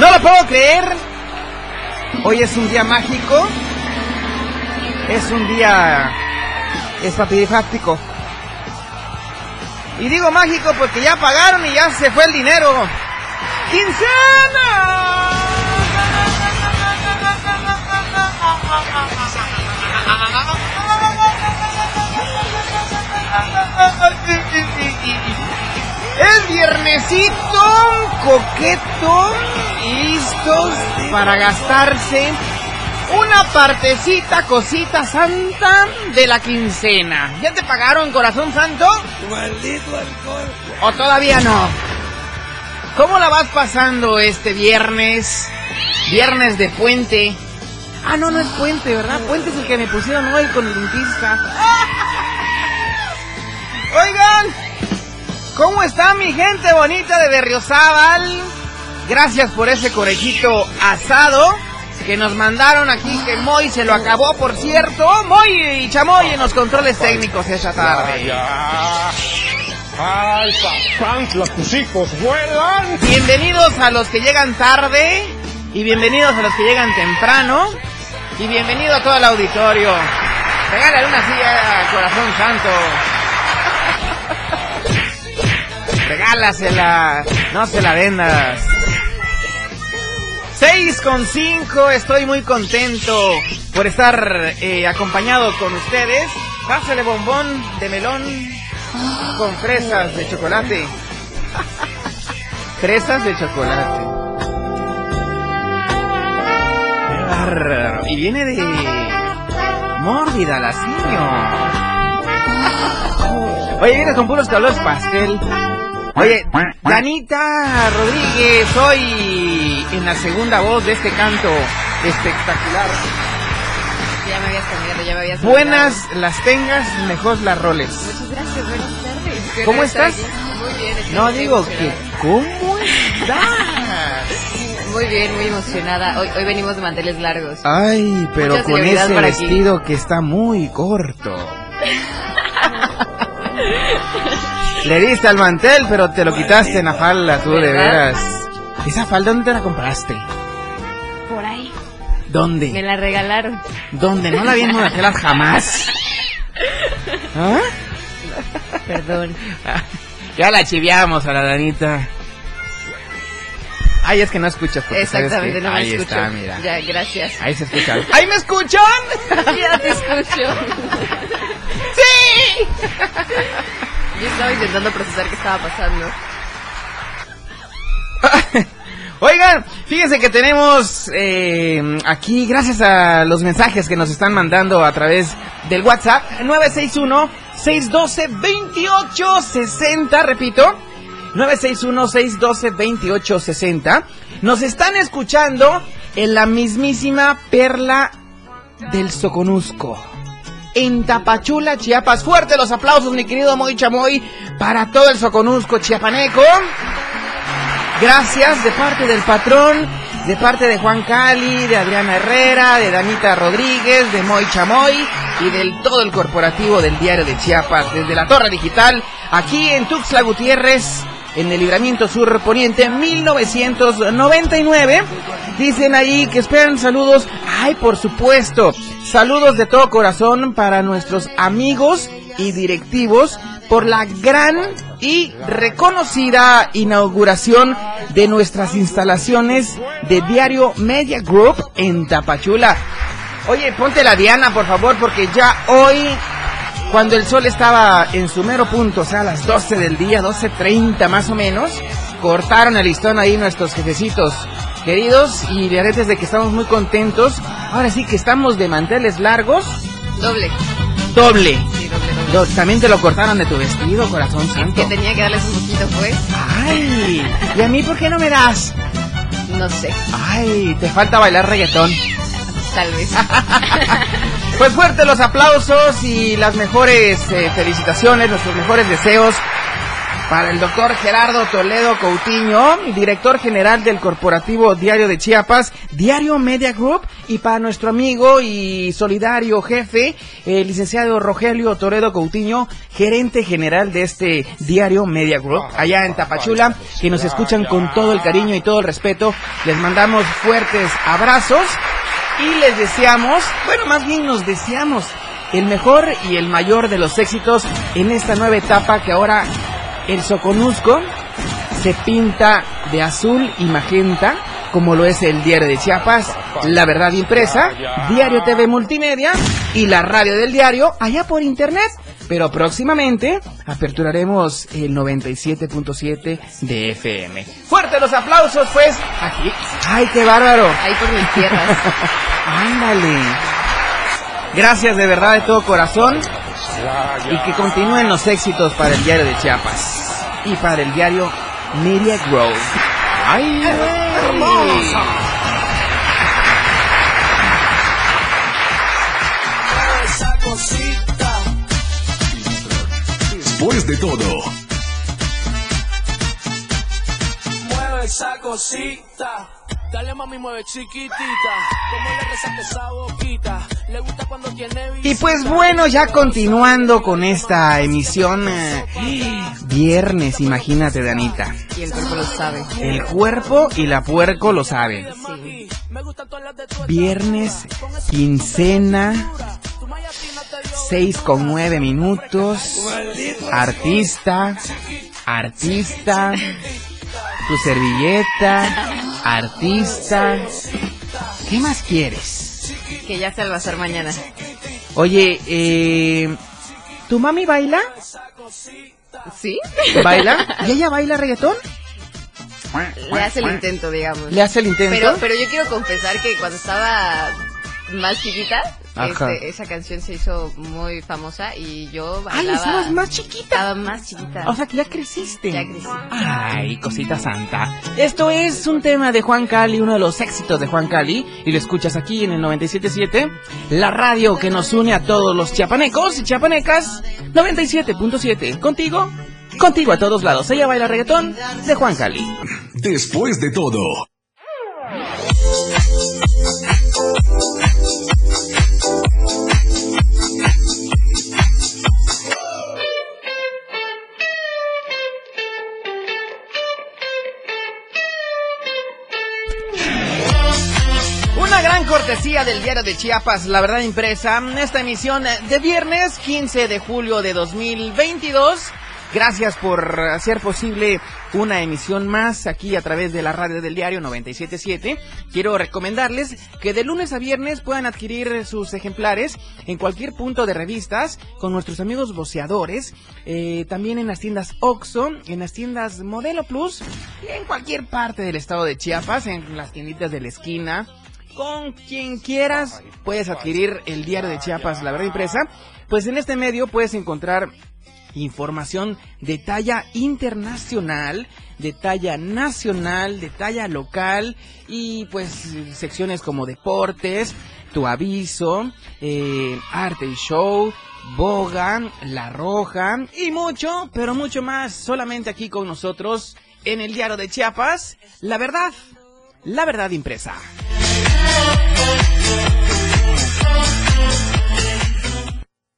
No lo puedo creer. Hoy es un día mágico. Es un día espapidifáctico. Y digo mágico porque ya pagaron y ya se fue el dinero. ¡Quincena! Es viernesito, coqueto, listos para gastarse una partecita, cosita santa de la quincena. ¿Ya te pagaron, corazón santo? Maldito alcohol. ¿O todavía no? ¿Cómo la vas pasando este viernes? Viernes de puente. Ah, no, no es puente, ¿verdad? Puente es el que me pusieron hoy con el dentista. Oigan, ¿cómo está mi gente bonita de Berriozábal? Gracias por ese corejito asado que nos mandaron aquí, que Moy se lo acabó, por cierto. Moy y Chamoy en los controles técnicos esta tarde. Ya. Ay, papantla, tus hijos vuelan. Bienvenidos a los que llegan tarde y bienvenidos a los que llegan temprano y bienvenido a todo el auditorio. Regálale una silla, corazón santo. Regálasela, no se la vendas. 6 con 5, estoy muy contento por estar eh, acompañado con ustedes. Pásale bombón de melón con fresas de chocolate. Fresas de chocolate. Y viene de mórbida la Oye, viene con puros colores pastel. Oye, Danita Rodríguez, hoy en la segunda voz de este canto espectacular. Ya me habías cambiado, ya me habías Buenas las tengas, mejor las roles. Muchas gracias, buenas tardes. ¿Cómo estás? Muy bien. estoy No digo que. ¿cómo estás? Muy bien, muy emocionada. Hoy, hoy venimos de manteles largos. Ay, pero con ese aquí. vestido que está muy corto. Le diste al mantel, pero te lo quitaste en la falda, tú, de veras. ¿Esa falda dónde te la compraste? Por ahí. Me ¿Dónde? la regalaron. ¿Dónde? No la vi en modelas jamás. ¿Ah? Perdón. Ya la chiviamos a la Danita. Ay, es que no escuchas. porque sabes Exactamente, que- no me Ahí escucho. está, mira. Ya, gracias. Ahí se escucha. ¿Ahí me escuchan? ya te escucho. ¡Sí! Yo estaba intentando procesar qué estaba pasando. Oigan, fíjense que tenemos eh, aquí, gracias a los mensajes que nos están mandando a través del WhatsApp, 961-612-2860, repito, 961-612-2860, nos están escuchando en la mismísima perla del Soconusco. En Tapachula, Chiapas. Fuerte los aplausos, mi querido Moy Chamoy, para todo el Soconusco chiapaneco. Gracias de parte del patrón, de parte de Juan Cali, de Adriana Herrera, de Danita Rodríguez, de Moy Chamoy y del todo el corporativo del Diario de Chiapas, desde la Torre Digital, aquí en Tuxtla Gutiérrez, en el Libramiento Sur Poniente 1999. Dicen ahí que esperan saludos. Ay, por supuesto. Saludos de todo corazón para nuestros amigos y directivos por la gran y reconocida inauguración de nuestras instalaciones de Diario Media Group en Tapachula. Oye, ponte la Diana, por favor, porque ya hoy, cuando el sol estaba en su mero punto, o sea, a las 12 del día, 12.30 más o menos, cortaron el listón ahí nuestros jefecitos queridos y de aretes de que estamos muy contentos. Ahora sí que estamos de manteles largos. Doble. Doble. Sí, doble, doble. Do- También te lo cortaron de tu vestido, corazón Es santo. que tenía que darles un poquito, pues. Ay, ¿y a mí por qué no me das? No sé, Ay, te falta bailar reggaetón. Tal vez. Pues fuerte los aplausos y las mejores eh, felicitaciones, nuestros mejores deseos para el doctor Gerardo Toledo Coutinho, director general del corporativo Diario de Chiapas, Diario Media Group, y para nuestro amigo y solidario jefe, el licenciado Rogelio Toledo Coutinho, gerente general de este Diario Media Group, allá en Tapachula, que nos escuchan con todo el cariño y todo el respeto. Les mandamos fuertes abrazos y les deseamos, bueno, más bien nos deseamos el mejor y el mayor de los éxitos en esta nueva etapa que ahora el Soconusco se pinta de azul y magenta, como lo es el diario de Chiapas, La Verdad Impresa, Diario TV Multimedia y la radio del diario allá por internet. Pero próximamente aperturaremos el 97.7 de FM. Fuerte los aplausos, pues, aquí. ¡Ay, qué bárbaro! Ahí por mis tierras. Ándale. Gracias de verdad de todo corazón y que continúen los éxitos para el diario de Chiapas y para el diario Media Grove. ¡Ay, güey! Después de todo, Mueve esa cosita. Dale mami, mueve chiquitita. Como le resalta esa boquita. Le gusta cuando tiene Y pues bueno, ya continuando con esta emisión eh, viernes, imagínate, Danita. Y el cuerpo lo sabe. El cuerpo y la puerco lo saben. Sí. Viernes, quincena, 6 con 9 minutos, artista, artista, tu servilleta, artista. ¿Qué más quieres? Que ya bazar mañana. Oye, eh, ¿tu mami baila? ¿Sí? ¿Baila? ¿Y ella baila reggaetón? Le hace el intento, digamos. ¿Le hace el intento? Pero, pero yo quiero confesar que cuando estaba más chiquita, Ajá. este, esa canción se hizo muy famosa y yo Ay, bailaba. estabas más chiquita. Estaba más chiquita. O sea que ya creciste. Ya crecí. Ay, cosita santa. Esto es un tema de Juan Cali, uno de los éxitos de Juan Cali, y lo escuchas aquí en el 97.7, la radio que nos une a todos los chiapanecos y chiapanecas, 97.7. Contigo, contigo a todos lados. Ella baila reggaetón de Juan Cali. después de todo, cortesía del diario de Chiapas, La Verdad Impresa, esta emisión de viernes 15 de julio de 2022. Gracias por hacer posible una emisión más aquí a través de la radio del diario 977. Quiero recomendarles que de lunes a viernes puedan adquirir sus ejemplares en cualquier punto de revistas con nuestros amigos voceadores, eh, también en las tiendas Oxxo, en las tiendas Modelo Plus y en cualquier parte del estado de Chiapas, en las tienditas de la esquina, con quien quieras puedes adquirir el diario de Chiapas, la verdad impresa. Pues en este medio puedes encontrar información de talla internacional, de talla nacional, de talla local y pues secciones como deportes, tu aviso, eh, arte y show, boga, la roja y mucho, pero mucho más solamente aquí con nosotros en el diario de Chiapas, la verdad, la verdad impresa.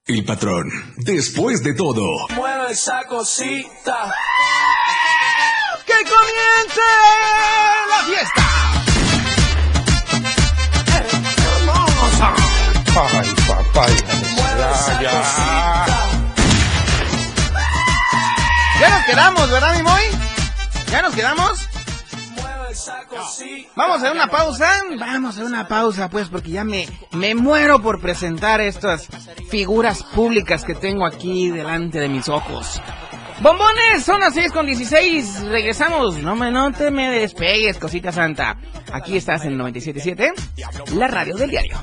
El patrón, después de todo, Mueve esa cosita. ¡Que comience la fiesta! Ay, papá. Ya, ya. nos quedamos, ¿verdad, mi Moy? ¿Ya nos quedamos? Vamos a hacer una pausa. Vamos a hacer una pausa, pues, porque ya me, me muero por presentar estas figuras públicas que tengo aquí delante de mis ojos. Bombones, son las 6 con 16. Regresamos. No me, no te me despegues, cosita santa. Aquí estás en 97.7, la radio del diario.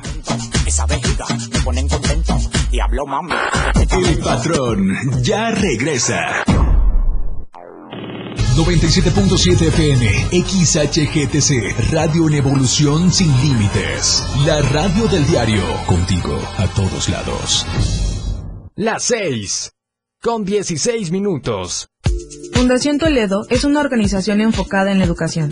Esa vejiga me ponen contento. Diablo mami. El patrón ya regresa. 97.7 FM, XHGTC, Radio en Evolución Sin Límites. La radio del diario, contigo a todos lados. Las 6 con 16 minutos. Fundación Toledo es una organización enfocada en la educación.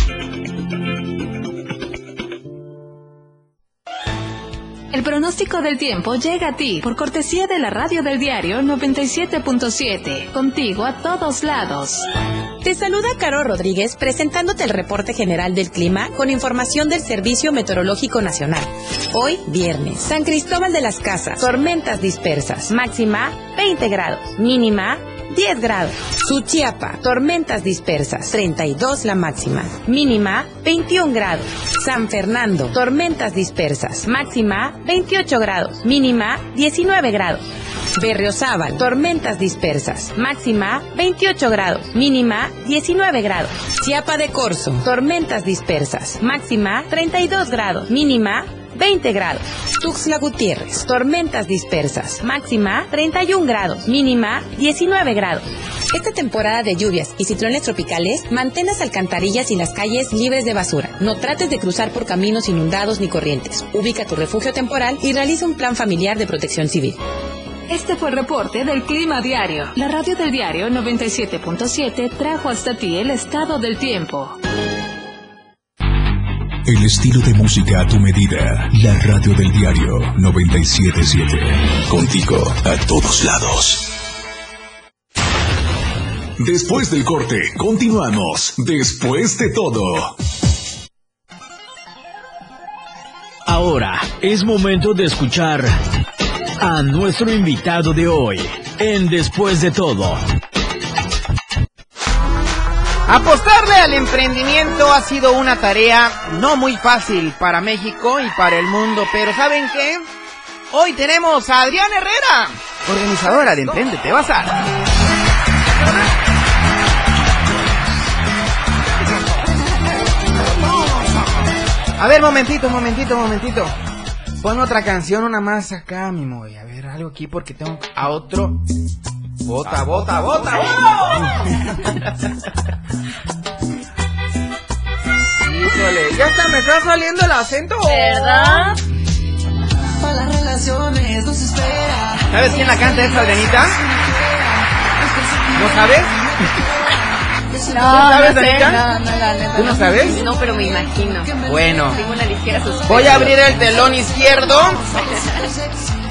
El pronóstico del tiempo llega a ti por cortesía de la radio del diario 97.7, contigo a todos lados. Te saluda Caro Rodríguez presentándote el reporte general del clima con información del Servicio Meteorológico Nacional. Hoy, viernes, San Cristóbal de las Casas, tormentas dispersas, máxima 20 grados, mínima 10 grados. Suchiapa, tormentas dispersas, 32 la máxima, mínima 21 grados. San Fernando, tormentas dispersas, máxima 28 grados, mínima 19 grados. Berriozábal, tormentas dispersas, máxima 28 grados, mínima 19 grados. Chiapa de Corzo, tormentas dispersas, máxima 32 grados, mínima 20 grados. Tuxtla Gutiérrez, tormentas dispersas, máxima 31 grados, mínima 19 grados. Esta temporada de lluvias y ciclones tropicales, mantén las alcantarillas y las calles libres de basura. No trates de cruzar por caminos inundados ni corrientes. Ubica tu refugio temporal y realiza un plan familiar de protección civil. Este fue el reporte del Clima Diario. La radio del diario 97.7 trajo hasta ti el estado del tiempo. El estilo de música a tu medida. La radio del diario 977. Contigo a todos lados. Después del corte, continuamos. Después de todo. Ahora es momento de escuchar a nuestro invitado de hoy en Después de todo. Apostarle al emprendimiento ha sido una tarea no muy fácil para México y para el mundo, pero ¿saben qué? Hoy tenemos a Adriana Herrera, organizadora de Emprendete Bazar. A ver, momentito, momentito, momentito. Pon otra canción, una más acá, mi moy. A ver, algo aquí porque tengo a otro. Bota, bota, bota, bota. Híjole, ya está, me está saliendo el acento. ¿Verdad? ¿Sabes quién la canta esta, Adrianita? ¿No sabes? No, sabes, no sé, no, no, la neta. ¿Tú no sabes? No, pero me imagino. Bueno, Tengo una ligera sospecha. voy a abrir el telón izquierdo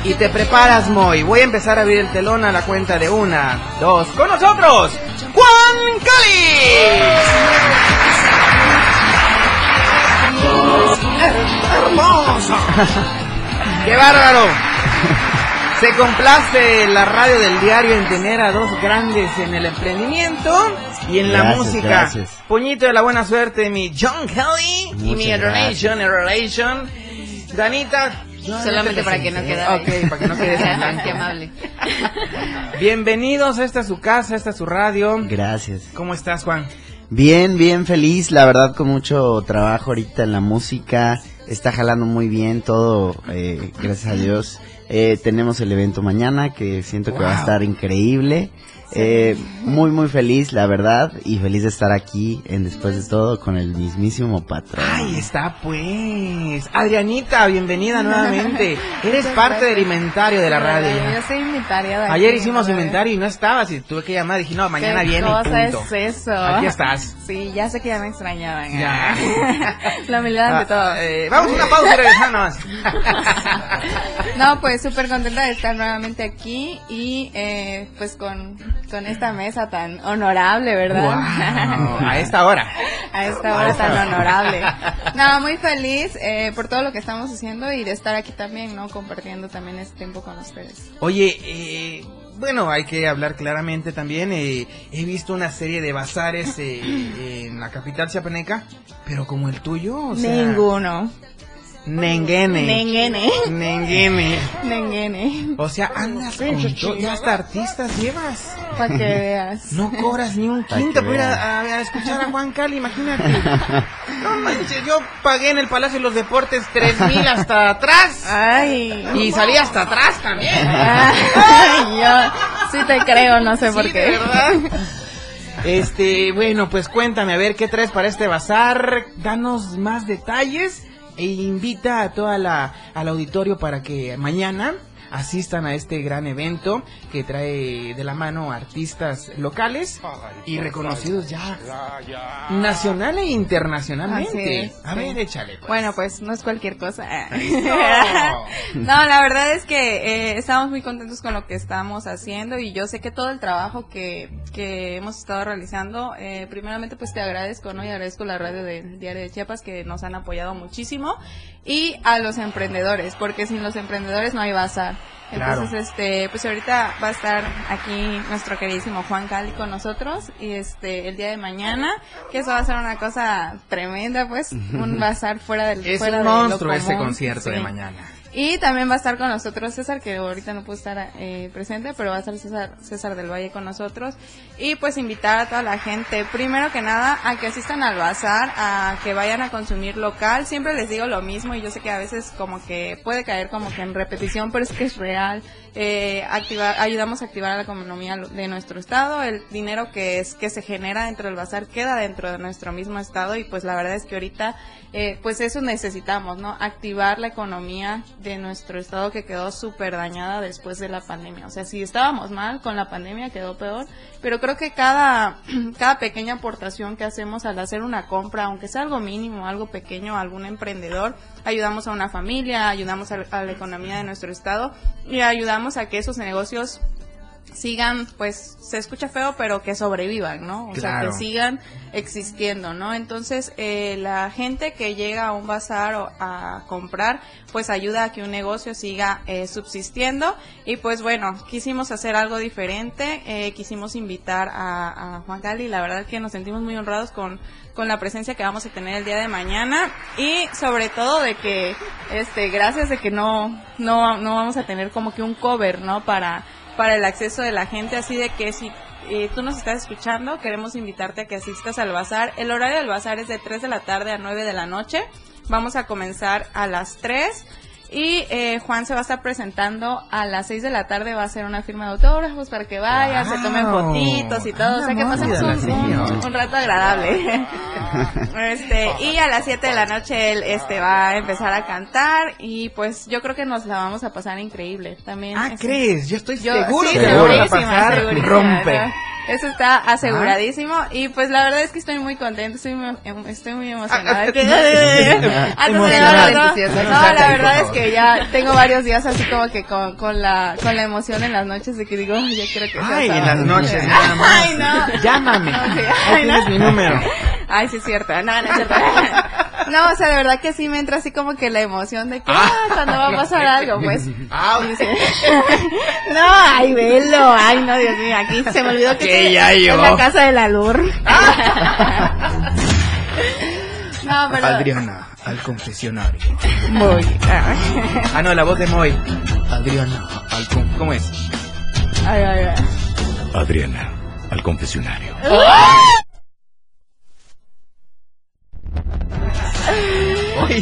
y te preparas, Moy. Voy a empezar a abrir el telón a la cuenta de una, dos. ¡Con nosotros! ¡Juan Cali! ¡Hermosa! ¡Qué bárbaro! Se complace la radio del diario en tener a dos grandes en el emprendimiento y en la música. gracias. Puñito de la buena suerte, mi John Kelly y mi Relation, Relation. Danita. Solamente te para que no quede. Ok, para que no. Qué amable. Bienvenidos, esta es su casa, esta es su radio. Gracias. ¿Cómo estás, Juan? Bien, bien feliz, la verdad con mucho trabajo ahorita en la música, está jalando muy bien todo, eh, gracias a Dios. Eh, tenemos el evento mañana que siento que va a estar increíble Eh, muy, muy feliz, la verdad, y feliz de estar aquí en Después de Todo con el mismísimo patrón. Ahí está, pues. Adrianita, bienvenida nuevamente. Eres parte del inventario de la radio. Yo soy inventaria de Ayer aquí, hicimos ¿no? inventario y no estabas y tuve que llamar. Dije, no, mañana ¿Qué viene y cosa punto. es eso? Aquí estás. Sí, ya sé que ya me extrañaban. Ya. La humildad ante todo. Ah, eh, vamos a una pausa y regresamos. No, pues súper contenta de estar nuevamente aquí y eh, pues con, con esta mesa tan honorable, ¿verdad? A esta hora. A esta hora tan honorable. No, muy feliz eh, por todo lo que estamos haciendo y de estar aquí también, ¿no? Compartiendo también este tiempo con ustedes. Oye, eh, bueno, hay que hablar claramente también. eh, he visto una serie de bazares eh, en la capital chiapaneca, pero como el tuyo, o sea, Ninguno. Nenguene. Nenguene. Nenguene. Nenguene. O sea, andas con todo, ya hasta artistas llevas. Para que veas. No cobras ni un quinto para ir a, a- escuchar a Juan Cali, imagínate. No manches, yo pagué en el Palacio de los Deportes tres mil hasta atrás. Ay. Y salí hasta atrás también. Ay, yo sí te creo, no sé por Sí, qué. de verdad. Este, bueno, pues cuéntame, a ver qué traes para este bazar. Danos más detalles e invita a toda la al auditorio para que mañana asistan a este gran evento que trae de la mano artistas locales y reconocidos ya nacional e internacionalmente. A ver, échale. pues. Bueno, pues no es cualquier cosa. No, la verdad es que eh, estamos muy contentos con lo que estamos haciendo y yo sé que todo el trabajo que, que hemos estado realizando, eh, primeramente pues te agradezco, ¿no? Y agradezco la radio del Diario de Chiapas que nos han apoyado muchísimo y a los emprendedores, porque sin los emprendedores no hay bazar. Claro. Entonces, este, pues ahorita va a estar aquí nuestro queridísimo Juan Cali con nosotros y este el día de mañana, que eso va a ser una cosa tremenda, pues, un bazar fuera del Es fuera un de lo monstruo ese concierto de mañana. Y también va a estar con nosotros César, que ahorita no pudo estar eh, presente, pero va a estar César, César del Valle con nosotros. Y pues invitar a toda la gente, primero que nada, a que asistan al bazar, a que vayan a consumir local. Siempre les digo lo mismo y yo sé que a veces como que puede caer como que en repetición, pero es que es real. Eh, activar, ayudamos a activar la economía de nuestro estado. El dinero que es que se genera dentro del bazar queda dentro de nuestro mismo estado y pues la verdad es que ahorita eh, pues eso necesitamos, ¿no? Activar la economía de nuestro estado que quedó súper dañada después de la pandemia. O sea, si estábamos mal con la pandemia quedó peor, pero creo que cada, cada pequeña aportación que hacemos al hacer una compra, aunque sea algo mínimo, algo pequeño, algún emprendedor, ayudamos a una familia, ayudamos a, a la economía de nuestro estado y ayudamos a que esos negocios sigan, pues se escucha feo, pero que sobrevivan, ¿no? O sea, que sigan existiendo, ¿no? Entonces, eh, la gente que llega a un bazar o a comprar, pues ayuda a que un negocio siga eh, subsistiendo. Y pues bueno, quisimos hacer algo diferente, eh, quisimos invitar a, a Juan Cali, la verdad que nos sentimos muy honrados con con la presencia que vamos a tener el día de mañana y sobre todo de que este gracias de que no no no vamos a tener como que un cover no para para el acceso de la gente así de que si eh, tú nos estás escuchando queremos invitarte a que asistas al bazar. El horario del bazar es de 3 de la tarde a 9 de la noche. Vamos a comenzar a las 3 y eh, Juan se va a estar presentando a las 6 de la tarde, va a hacer una firma de autógrafos para que vayan, se tomen fotitos y todo, o sea que pasemos un, rato agradable. este, y a las 7 de la noche él este, va a empezar a cantar y pues yo creo que nos la vamos a pasar increíble. También Ah, este, ¿crees? Yo estoy yo, seguro sí, que la vamos a pasar segurísima, rompe. Eso está aseguradísimo y pues la verdad es que estoy muy contenta, estoy muy, em- estoy muy emocionada. Ah, ah, ah, no, no, la verdad es que ya tengo varios días así como que con, con la con la emoción en las noches de que digo, "Ay, ya quiero que sea Ay, en sábado". las noches, nada más. Ay, no. Llámame. Ay, no. mi número. Ay, sí es cierto. No, no es cierto. No, o sea, de verdad que sí me entra así como que la emoción de que, ah, cuando va a pasar algo, pues. Ah. No, ay, velo. Ay, no, Dios mío, aquí se me olvidó que, Que ya en la casa de la Lur. No, pero. Adriana, al confesionario. Muy. ah. Ah, no, la voz de Moy. Adriana, al con... ¿Cómo es? Ay, ay, ay. Adriana, al confesionario.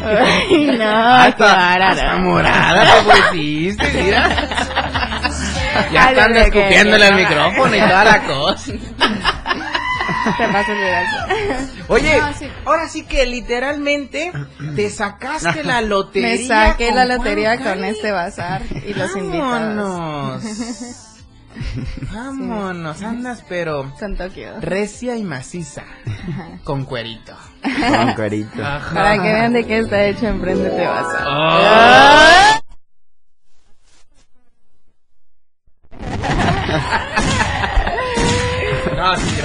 Ay, no, hasta, hasta morada te pusiste, mira. Ya Ay, están escupiéndole al micrófono y toda la cosa. Te de lanza. Oye, No, sí. ahora sí que literalmente te sacaste la lotería. Me saqué con la lotería con este bazar y los invitados. Vámonos. Andas pero Con Tokio. recia y maciza. Con cuerito. Con cuerito. Ajá. Para que vean de qué está hecho Emprendete Bazar. Ah. No, sí, gracias, sí,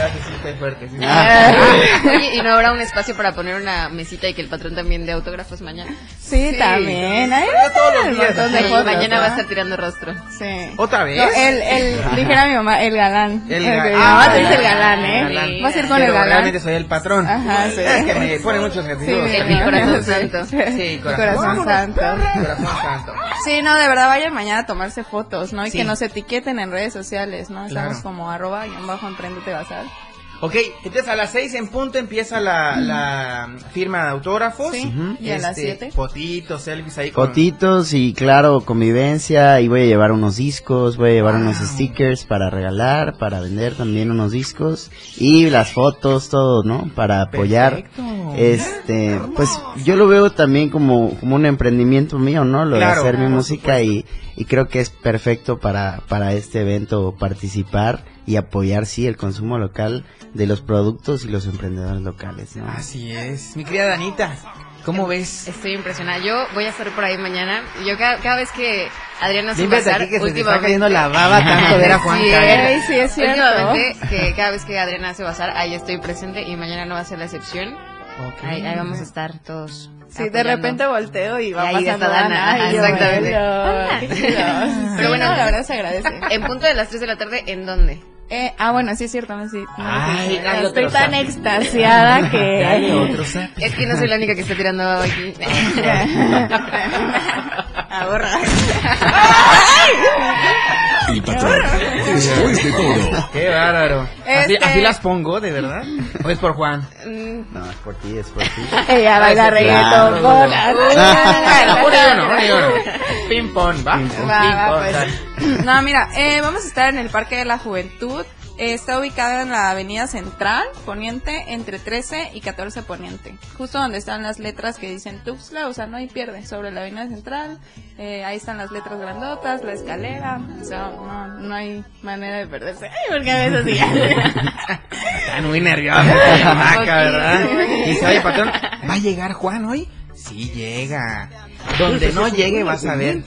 estoy fuerte. sí. Oye, ¿y no habrá un espacio para poner una mesita y que el patrón también dé autógrafos mañana? Sí, también. Ahí Yo todos los días, de sí, fotos, mañana va a ¿no? estar tirando rostro. Sí. ¿Otra vez? No, el, el, dijera mi mamá, el galán. El ah, mamá te el galán, galán, el ¿eh? galán. Vas a ir con Pero el galán. realmente soy el patrón. Ajá, sí. Es que me pone muchos adjetivos. Sí, El ¿no? corazón Sí. santo. Sí, Corazón, corazón. santo. Corazón santo. Sí, no, de verdad vayan mañana a tomarse fotos, ¿no? Y Sí. que nos etiqueten en redes sociales, ¿no? Estamos Claro. como arroba y bajo emprendete bazar. Ok, entonces a las 6 en punto empieza la, la firma de autógrafos. Sí, y a las Este, siete. Fotitos, selfies ahí con... Fotitos y claro, convivencia y voy a llevar unos discos, voy a llevar unos stickers para regalar, para vender también unos discos y las fotos, todo, ¿no? Para apoyar. Perfecto. Este, pues yo lo veo también como, como un emprendimiento mío, ¿no? Lo Claro, de hacer mi música y, y creo que es perfecto para, para este evento participar y apoyar, sí, el consumo local de los productos y los emprendedores locales, ¿no? Así es. Mi querida Danita, ¿cómo ves? Estoy impresionada. Yo voy a estar por ahí mañana. Yo cada, cada vez que Adriana Límpiate bazar, aquí que se te está últimamente... cayendo la baba tanto ver a Juan Sí, sí, es cierto. Últimamente, que cada vez que Adriana hace bazar, ahí estoy presente y mañana no va a ser la excepción. Ok. Ahí, ahí vamos a estar todos. Sí, de apoyando. repente volteo y va Y ahí pasando está Dana, Dana. ajá, y yo, exactamente. "Hola, qué chido". Pero bueno, la verdad se agradece. En punto de las 3 de la tarde, ¿en dónde? Eh, ah, bueno, sí es cierto, no, sí. no, Ay, sí, dale Estoy tan extasiada Dale que... otro zap. Es que no soy la única que está tirando aquí. Ahorra. El patrón. Después de todo. Qué bárbaro. Así, Este- así las pongo, de verdad. ¿O es por Juan? Mm, No, es por ti, es por ti. Baila reggaetón. Bueno, bola. ahora yo no, ahora yo no. Ping pong, va. Va, Ping va, pong, pues. No, mira, eh, vamos a estar en el Parque de la Juventud. Está ubicada en la Avenida Central, Poniente, entre 13 y 14 Poniente. Justo donde están las letras que dicen Tuxtla, o sea, no hay pierde. Sobre la Avenida Central, eh, ahí están las letras grandotas, la escalera. O sea, no, no hay manera de perderse. Ay, porque a veces sí. Están muy nerviosos. Poquito. ¿verdad? Dice, oye, patrón, ¿va a llegar Juan hoy? Sí, llega. Donde no llegue vas a ver.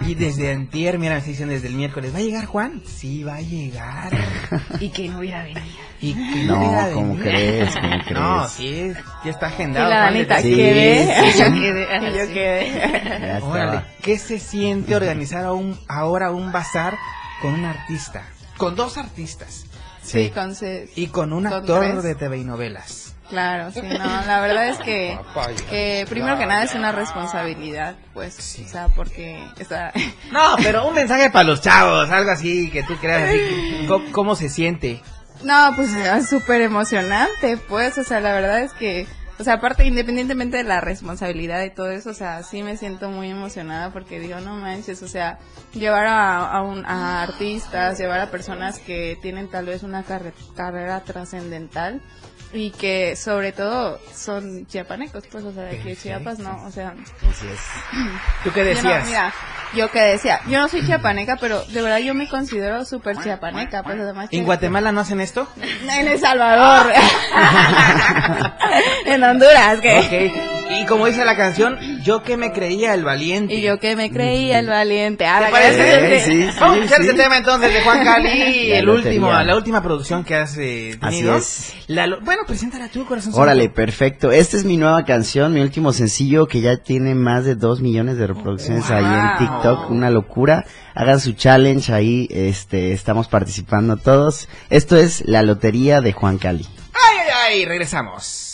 Y desde antier, mira, me dicen desde el miércoles, ¿va a llegar Juan? Sí, va a llegar. y que no hubiera venido. Y que No, hubiera ¿cómo venido. crees? ¿Cómo No, crees? sí, ya está Y agendado. la Juan, Danita, desde- Sí, quedé. sí, Yo quedé. Y yo quedé. Órale, ¿qué se siente organizar a un, ahora un bazar con un artista? Con dos artistas. Sí. Con se- Y con un Con actor tres. de TV y novelas. Claro, sí, no, la verdad es que, que primero que nada es una responsabilidad, pues, o sea, porque está... No, pero un mensaje para los chavos, algo así que tú creas así. ¿Cómo, cómo se siente? No, pues es súper emocionante, pues, o sea, la verdad es que, o sea, aparte, independientemente de la responsabilidad y todo eso, o sea, sí me siento muy emocionada porque digo, no manches, o sea, llevar a, a, un, a artistas, llevar a personas que tienen tal vez una carre- carrera trascendental y que sobre todo son chiapanecos, pues, o sea, de que Chiapas no, o sea, Así es. ¿Tú qué yo no, decías? mira, yo que decía, yo no soy chiapaneca, pero de verdad yo me considero súper chiapaneca, pues además ¿En que- Guatemala no hacen esto? en El Salvador. en Honduras, ¿qué? Y como dice la canción, yo que me creía el valiente. Y yo que me creía el valiente. Ah, ¿Te la parece? Sí, sí, Vamos a escuchar sí. ese tema entonces de Juan Cali, La el último, la última producción que has eh, Así tenido. es. La lo- bueno, preséntala tú, corazón. Órale, perfecto. Esta es mi nueva canción, mi último sencillo que ya tiene más de dos millones de reproducciones ahí en. TikTok. Una locura. Hagan su challenge ahí, este, estamos participando todos. Esto es La Lotería de Juan Cali. Ay, ay, ay, regresamos.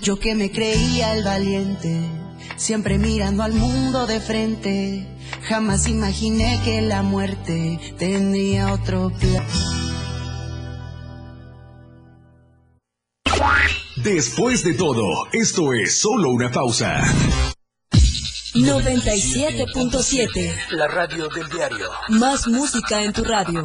Yo que me creía el valiente, siempre mirando al mundo de frente, jamás imaginé que la muerte tendría otro plan. Después de todo, esto es solo una pausa. 97.7. La radio del diario. Más música en tu radio.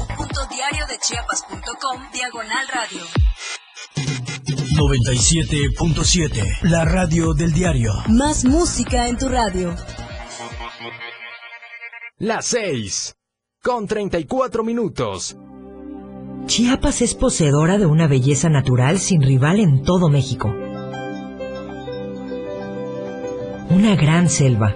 www.diariodechiapas.com Diagonal Radio. 97.7. La radio del diario. Más música en tu radio. Las 6. Con 34 minutos. Chiapas es poseedora de una belleza natural sin rival en todo México. Una gran selva,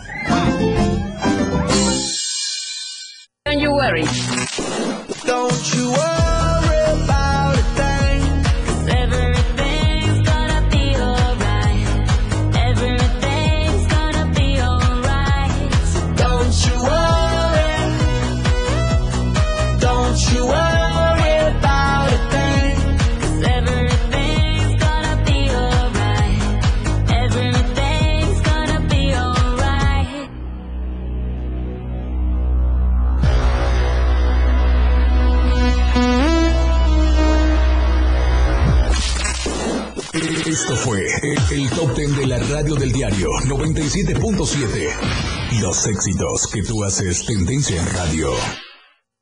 Éxitos que tú haces tendencia en radio.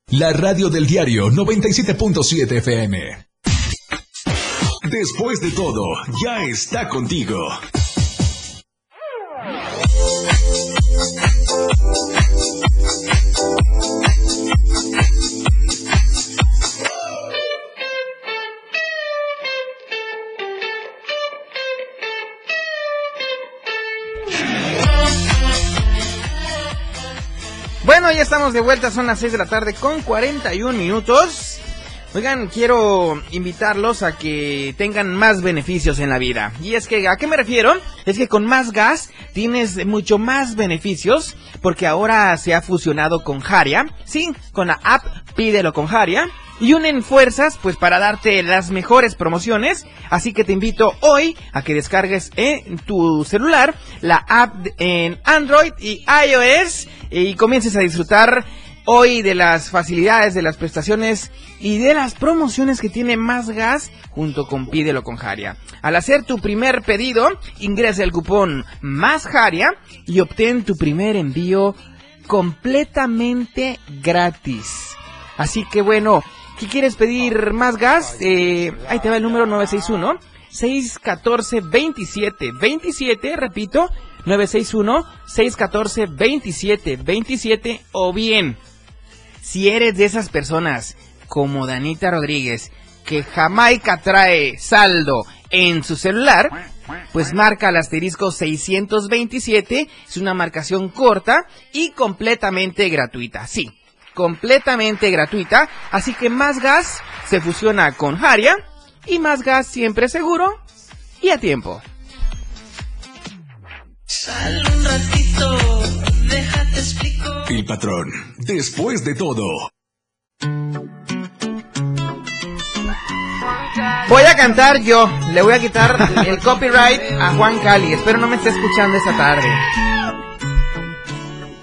La radio del diario 97.7 FM. Después de todo, ya está contigo. Bueno, ya estamos de vuelta, son las 6 de la tarde con 41 minutos. Oigan, quiero invitarlos a que tengan más beneficios en la vida. Y es que, ¿a qué me refiero? Es que con más gas tienes mucho más beneficios porque ahora se ha fusionado con Haria. Sí, con la app Pídelo con Haria. Y unen fuerzas pues para darte las mejores promociones. Así que te invito hoy a que descargues en tu celular la app en Android y iOS y comiences a disfrutar hoy de las facilidades, de las prestaciones y de las promociones que tiene Más Gas junto con Pídelo con Jaria. Al hacer tu primer pedido, ingresa el cupón Más Jaria y obtén tu primer envío completamente gratis. Así que bueno, ¿qué quieres pedir más gas? Eh, ahí te va el número 961 614 27 27, repito, 961 614 27 27 o bien si eres de esas personas como Danita Rodríguez que Jamaica trae saldo en su celular, pues marca el asterisco 627, es una marcación corta y completamente gratuita, sí, completamente gratuita, así que Más Gas se fusiona con Haria y Más Gas siempre seguro y a tiempo. Sal un ratito, déjate explico. El patrón, después de todo. Voy a cantar yo, le voy a quitar el copyright a Juan Cali, espero no me esté escuchando esta tarde.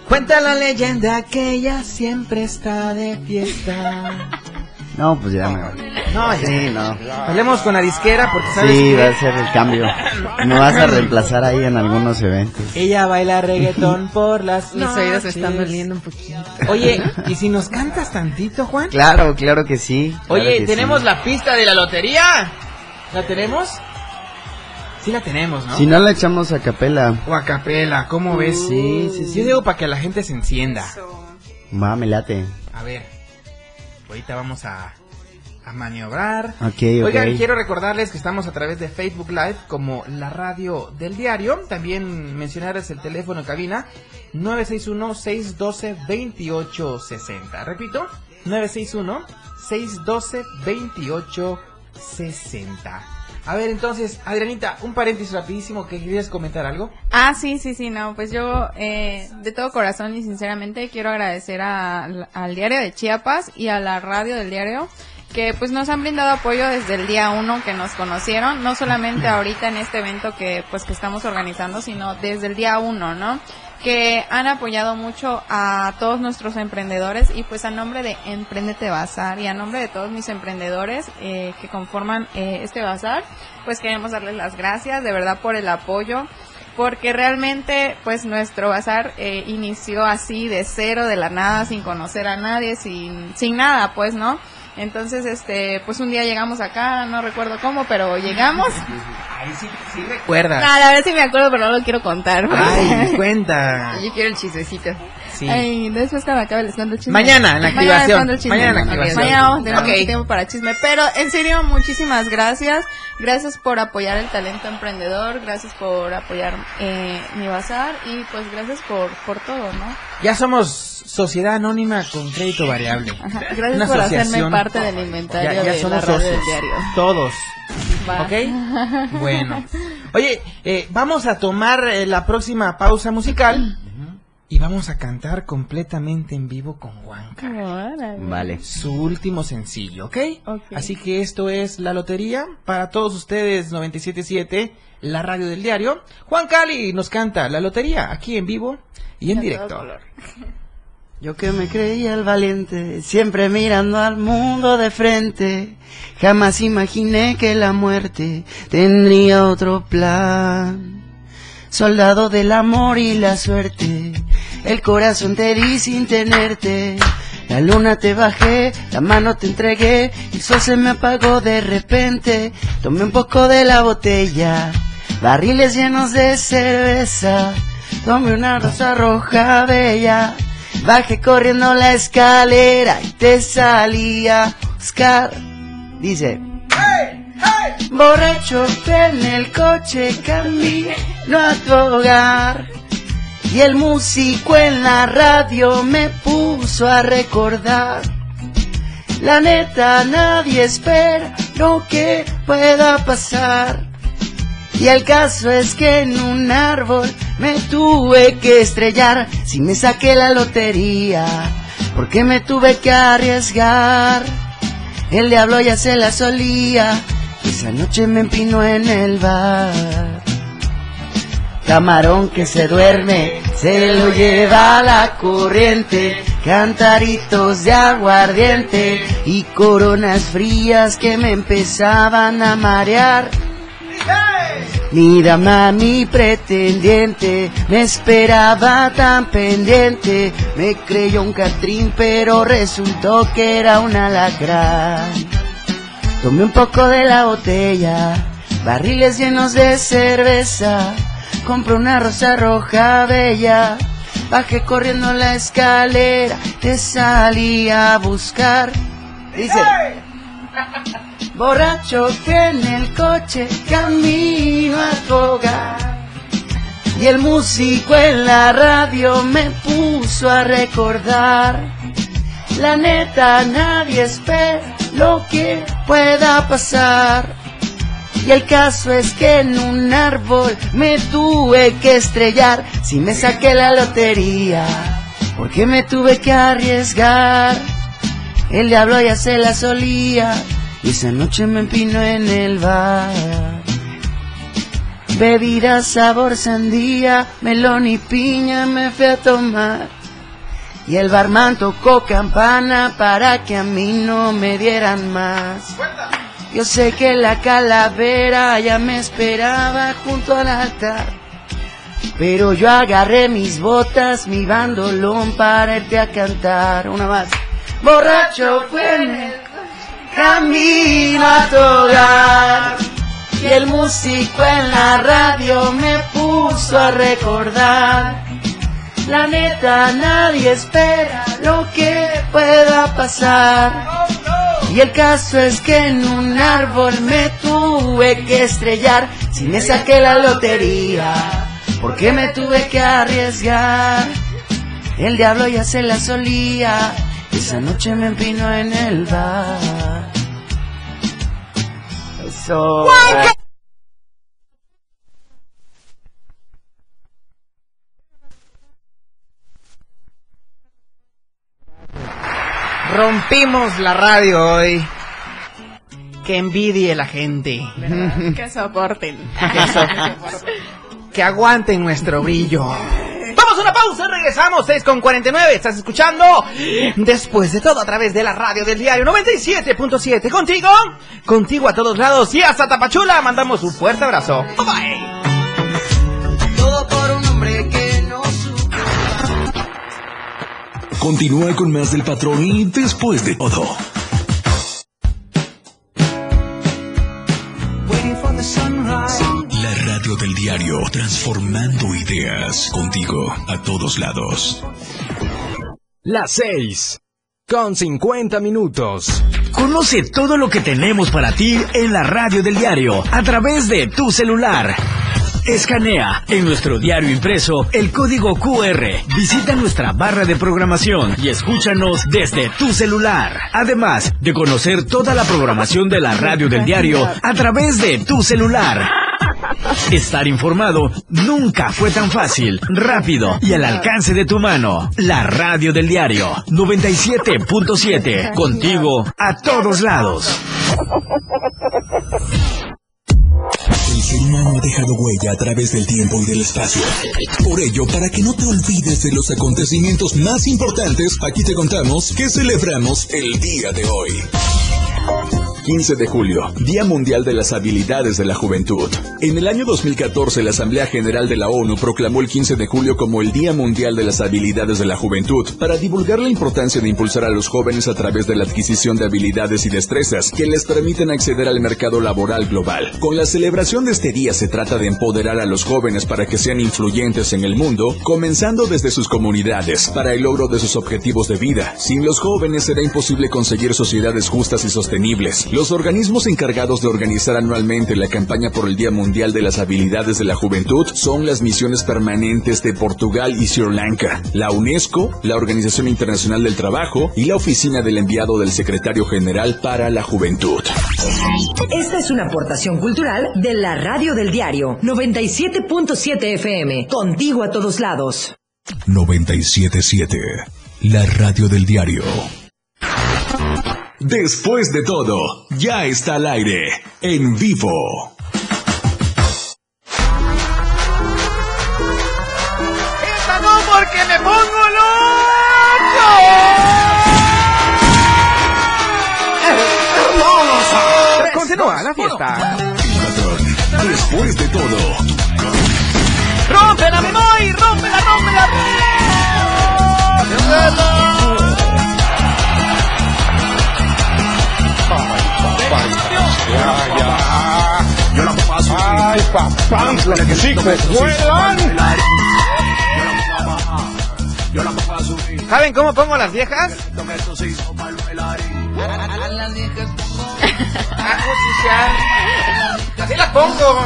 Cuenta la leyenda que ella siempre está de fiesta. No, pues ya me No, ya. Sí, no. Hablemos con la disquera porque sabes Sí, que va a ser el cambio. Me vas a reemplazar ahí en algunos eventos. ella baila reggaetón por las Mis oídos noches. están doliendo un poquito. Oye, ¿y si nos cantas tantito, Juan? Claro, claro que sí. claro Oye, que tenemos sí. la pista de la lotería. ¿La tenemos? Sí la tenemos, ¿no? Si no la echamos a capela. O a capela, ¿cómo ves? Sí, sí, sí. Yo digo para que la gente se encienda. Va, me late. A ver, ahorita vamos a, a maniobrar. Ok, ok. Oigan, quiero recordarles que estamos a través de Facebook Live como la radio del diario. También mencionarles el teléfono en cabina 961-612-2860. Repito, 961-612-2860. A ver, entonces, Adrianita, un paréntesis rapidísimo, que querías comentar algo? Ah, sí, sí, sí, no, pues yo eh, de todo corazón y sinceramente quiero agradecer al diario de Chiapas y a la radio del diario que pues nos han brindado apoyo desde el día uno que nos conocieron, no solamente ahorita en este evento que pues que estamos organizando, sino desde el día uno, ¿no? Que han apoyado mucho a todos nuestros emprendedores y pues a nombre de Emprendete Bazar y a nombre de todos mis emprendedores eh, que conforman eh, este bazar, pues queremos darles las gracias de verdad por el apoyo porque realmente pues nuestro bazar eh, inició así de cero, de la nada, sin conocer a nadie, sin, sin nada pues, ¿no? Entonces, este, pues un día llegamos acá, no recuerdo cómo, pero llegamos. Ahí sí, sí recuerdas. No, la verdad sí me acuerdo, pero no lo quiero contar. Ay, cuenta. Yo quiero el chismecito. Sí. Ay, después cuando acabe el stand chisme. Mañana, en la Mañana activación. chisme. Mañana en la activación. Mañana vamos a tener Ok. mucho tiempo para chisme. Pero en serio, muchísimas gracias. Gracias por apoyar el talento emprendedor. Gracias por apoyar eh, mi bazar. Y pues gracias por, por todo, ¿no? Ya somos sociedad anónima con crédito variable. Ajá, gracias Una por hacerme asociación. parte del inventario Ya, ya de somos la radio socios. del diario. Todos. Va. ¿Ok? Bueno. Oye, eh, vamos a tomar eh, la próxima pausa musical y vamos a cantar completamente en vivo con Juanca. Vale. Su último sencillo, ¿ok? Ok. Así que esto es La Lotería. Para todos ustedes, 97.7, la radio del diario. Juan Cali nos canta La Lotería aquí en vivo y en directo. Yo que me creía el valiente, siempre mirando al mundo de frente, jamás imaginé que la muerte tendría otro plan. Soldado del amor y la suerte, el corazón te di sin tenerte. La luna te bajé, la mano te entregué, el sol se me apagó de repente. Tomé un poco de la botella, barriles llenos de cerveza. Tomé una rosa roja bella, bajé corriendo la escalera y te salí a buscar. Dice, borracho en el coche camino a tu hogar. Y el músico en la radio me puso a recordar. La neta, nadie espera lo que pueda pasar. Y el caso es que en un árbol me tuve que estrellar. Si me saqué la lotería, porque me tuve que arriesgar. El diablo ya se la solía. Esa noche me empinó en el bar. Camarón que se duerme, se lo lleva la corriente. Cantaritos de aguardiente y coronas frías que me empezaban a marear. Dama, mi pretendiente, me esperaba tan pendiente. Me creyó un catrín, pero resultó que era un alacrán. Tomé un poco de la botella, barriles llenos de cerveza. Compré una rosa roja bella, bajé corriendo la escalera, te salí a buscar. Dice, borracho que en el coche camino a tu. Y el músico en la radio me puso a recordar. La neta, nadie espera lo que pueda pasar. Y el caso es que en un árbol me tuve que estrellar. Si me saqué la lotería, porque me tuve que arriesgar. El diablo ya se la solía. Y esa noche me empinó en el bar. Bebida sabor sandía, melón y piña me fui a tomar. Y el barman tocó campana para que a mí no me dieran más. Yo sé que la calavera ya me esperaba junto al altar. Pero yo agarré mis botas, mi bandolón para irte a cantar. Una más. Borracho fue en el camino a tu. Y el músico en la radio me puso a recordar. La neta, nadie espera lo que pueda pasar. Y el caso es que en un árbol me tuve que estrellar. Si me saqué la lotería, porque me tuve que arriesgar. El diablo ya se la solía. Esa noche me empinó en el bar. Eso. Rompimos la radio hoy. Que envidie la gente. Que soporten. Que, so- que aguanten nuestro brillo. Vamos a una pausa, regresamos 6 con 49. Estás escuchando después de todo a través de la radio del diario 97.7. Contigo, contigo a todos lados y hasta Tapachula. Mandamos un fuerte abrazo. Bye bye. Todo por un hombre que no supo. Continúa con más del patrón y después de todo. Transformando ideas contigo a todos lados. Las 6. Con 50 minutos. Conoce todo lo que tenemos para ti en la radio del diario a través de tu celular. Escanea en nuestro diario impreso el código QR. Visita nuestra barra de programación y escúchanos desde tu celular. Además de conocer toda la programación de la radio del diario a través de tu celular. Estar informado nunca fue tan fácil, rápido y al alcance de tu mano. La radio del diario 97.7. Contigo a todos lados. El ser humano ha dejado huella a través del tiempo y del espacio. Por ello, para que no te olvides de los acontecimientos más importantes, aquí te contamos que celebramos el día de hoy. 15 de julio, Día Mundial de las Habilidades de la Juventud. En el año 2014, la Asamblea General de la ONU proclamó el 15 de julio como el Día Mundial de las Habilidades de la Juventud, para divulgar la importancia de impulsar a los jóvenes a través de la adquisición de habilidades y destrezas que les permiten acceder al mercado laboral global. Con la celebración de este día se trata de empoderar a los jóvenes para que sean influyentes en el mundo, comenzando desde sus comunidades, para el logro de sus objetivos de vida. Sin los jóvenes será imposible conseguir sociedades justas y sostenibles. Los organismos encargados de organizar anualmente la campaña por el Día Mundial de las Habilidades de la Juventud son las misiones permanentes de Portugal y Sri Lanka, la UNESCO, la Organización Internacional del Trabajo y la Oficina del Enviado del Secretario General para la Juventud. Esta es una aportación cultural de la radio del diario 97.7 FM. Contigo a todos lados. 977, la radio del diario. Después de todo, ya está al aire, en vivo. ¡Esta no porque me pongo loco! Continúa la fiesta. Patrón, después de todo, ¡Rómpela, me voy! ¡Rómpela, rómpela! Papá, los chicos vuelan. ¿Saben cómo pongo las viejas? Así las pongo.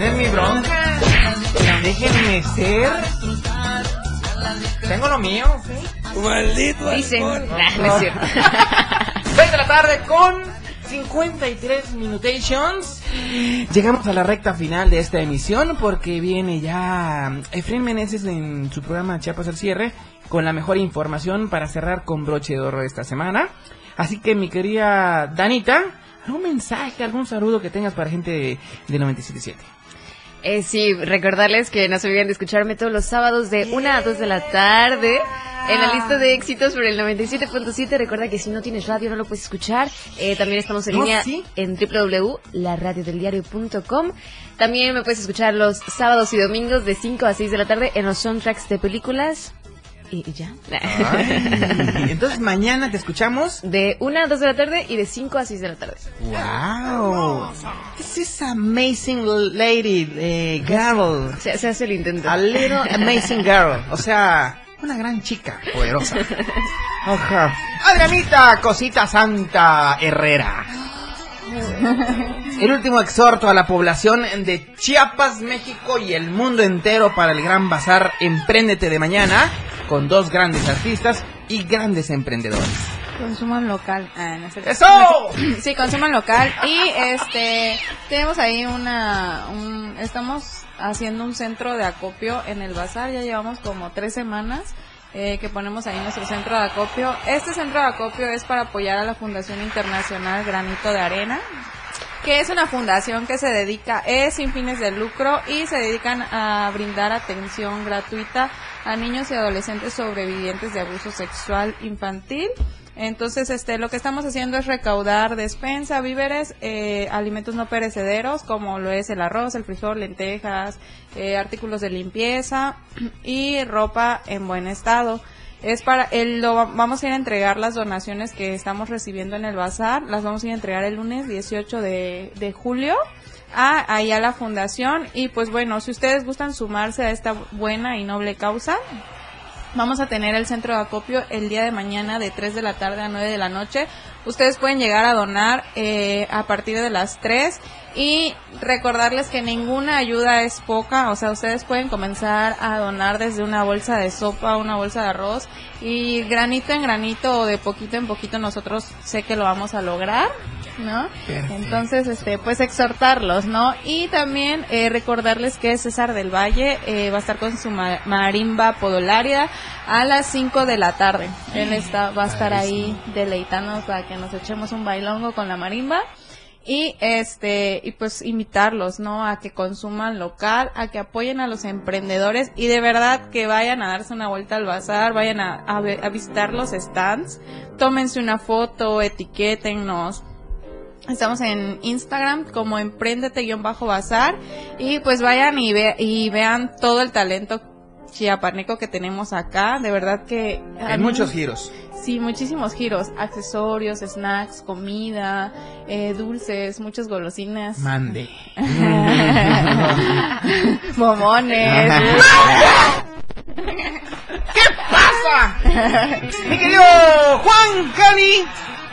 Es mi bronca. Déjenme ser. Tengo lo mío, ¿sí? Maldito Dicen. Nah, no es cierto. 6 de la tarde con 53 minutations. Llegamos a la recta final de esta emisión porque viene ya Efraín Meneses en su programa Chiapas al cierre con la mejor información para cerrar con broche de oro esta semana. Así que mi querida Danita, algún mensaje, algún saludo que tengas para gente de, de 97.7. Eh, sí, recordarles que no se olviden de escucharme todos los sábados de 1 a 2 de la tarde en la lista de éxitos por el 97.7. Recuerda que si no tienes radio no lo puedes escuchar. Eh, también estamos en ¿Oh, línea sí? en www.laradiodeldiario.com. También me puedes escuchar los sábados y domingos de 5 a 6 de la tarde en los soundtracks de películas. Y, y ya. Ay, entonces mañana te escuchamos. De 1 a 2 de la tarde y de 5 a 6 de la tarde. Wow. This is amazing lady, eh, girl. Se, se hace el intento. A little amazing girl. O sea, una gran chica poderosa. Ajá. Adrianita Cosita Santa Herrera. El último exhorto a la población de Chiapas, México y el mundo entero para el gran bazar Empréndete de mañana con dos grandes artistas y grandes emprendedores. Consuman local. Ah, no sé. ¡Eso! Sí, consuman local. Y este, tenemos ahí una, un, estamos haciendo un centro de acopio en el bazar. Ya llevamos como tres semanas. Eh, que ponemos ahí nuestro centro de acopio. Este centro de acopio es para apoyar a la Fundación Internacional Granito de Arena, que es una fundación que se dedica, es sin fines de lucro y se dedican a brindar atención gratuita a niños y adolescentes sobrevivientes de abuso sexual infantil. Entonces, este, lo que estamos haciendo es recaudar despensa, víveres, eh, alimentos no perecederos, como lo es el arroz, el frijol, lentejas, eh, artículos de limpieza y ropa en buen estado. Es para, el, lo, vamos a ir a entregar las donaciones que estamos recibiendo en el bazar, las vamos a ir a entregar el lunes 18 de, de julio a, ahí a la fundación y pues bueno, si ustedes gustan sumarse a esta buena y noble causa, Vamos a tener el centro de acopio el día de mañana de 3 de la tarde a 9 de la noche. Ustedes pueden llegar a donar eh, a partir de las 3 y recordarles que ninguna ayuda es poca, o sea, ustedes pueden comenzar a donar desde una bolsa de sopa, una bolsa de arroz y granito en granito o de poquito en poquito nosotros sé que lo vamos a lograr. ¿No? Entonces, este, pues exhortarlos, ¿no? Y también eh, recordarles que César del Valle eh, va a estar con su ma marimba podolaria a las 5 de la tarde. Él está, va a estar ahí deleitándonos para que nos echemos un bailongo con la marimba y este y pues invitarlos no a que consuman local a que apoyen a los emprendedores y de verdad que vayan a darse una vuelta al bazar vayan a, a, a visitar los stands tómense una foto etiquétennos Estamos en Instagram como emprendete-bazar y pues vayan y, ve y vean todo el talento chiapaneco que tenemos acá. De verdad que... Hay muchos giros. Sí, muchísimos giros. Accesorios, snacks, comida, eh, dulces, muchas golosinas. Mande. Momones. ¿Qué pasa? Mi querido Juan Cani.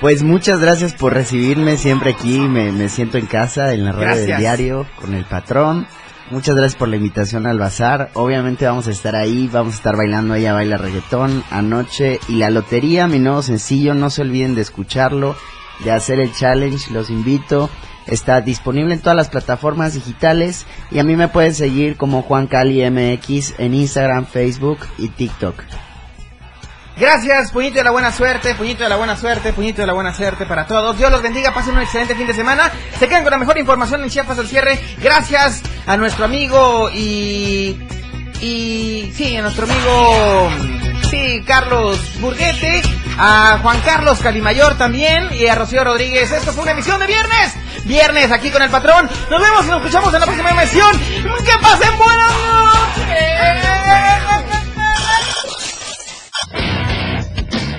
Pues muchas gracias por recibirme siempre aquí, me, me siento en casa en la radio Gracias. del diario con el patrón. Muchas gracias por la invitación al bazar. Obviamente vamos a estar ahí, vamos a estar bailando ella baila reggaetón anoche y la lotería, mi nuevo sencillo, no se olviden de escucharlo, de hacer el challenge, los invito. Está disponible en todas las plataformas digitales y a mí me pueden seguir como Juan Cali MX en Instagram, Facebook y TikTok. Gracias, puñito de la buena suerte, puñito de la buena suerte, puñito de la buena suerte para todos. Dios los bendiga, pasen un excelente fin de semana. Se quedan con la mejor información en Chiapas al cierre. Gracias a nuestro amigo y. Y. Sí, a nuestro amigo. Sí, Carlos Burguete. A Juan Carlos Calimayor también. Y a Rocío Rodríguez. Esto fue una emisión de viernes. Viernes aquí con el patrón. Nos vemos y nos escuchamos en la próxima emisión. ¡Que pasen buenas noches!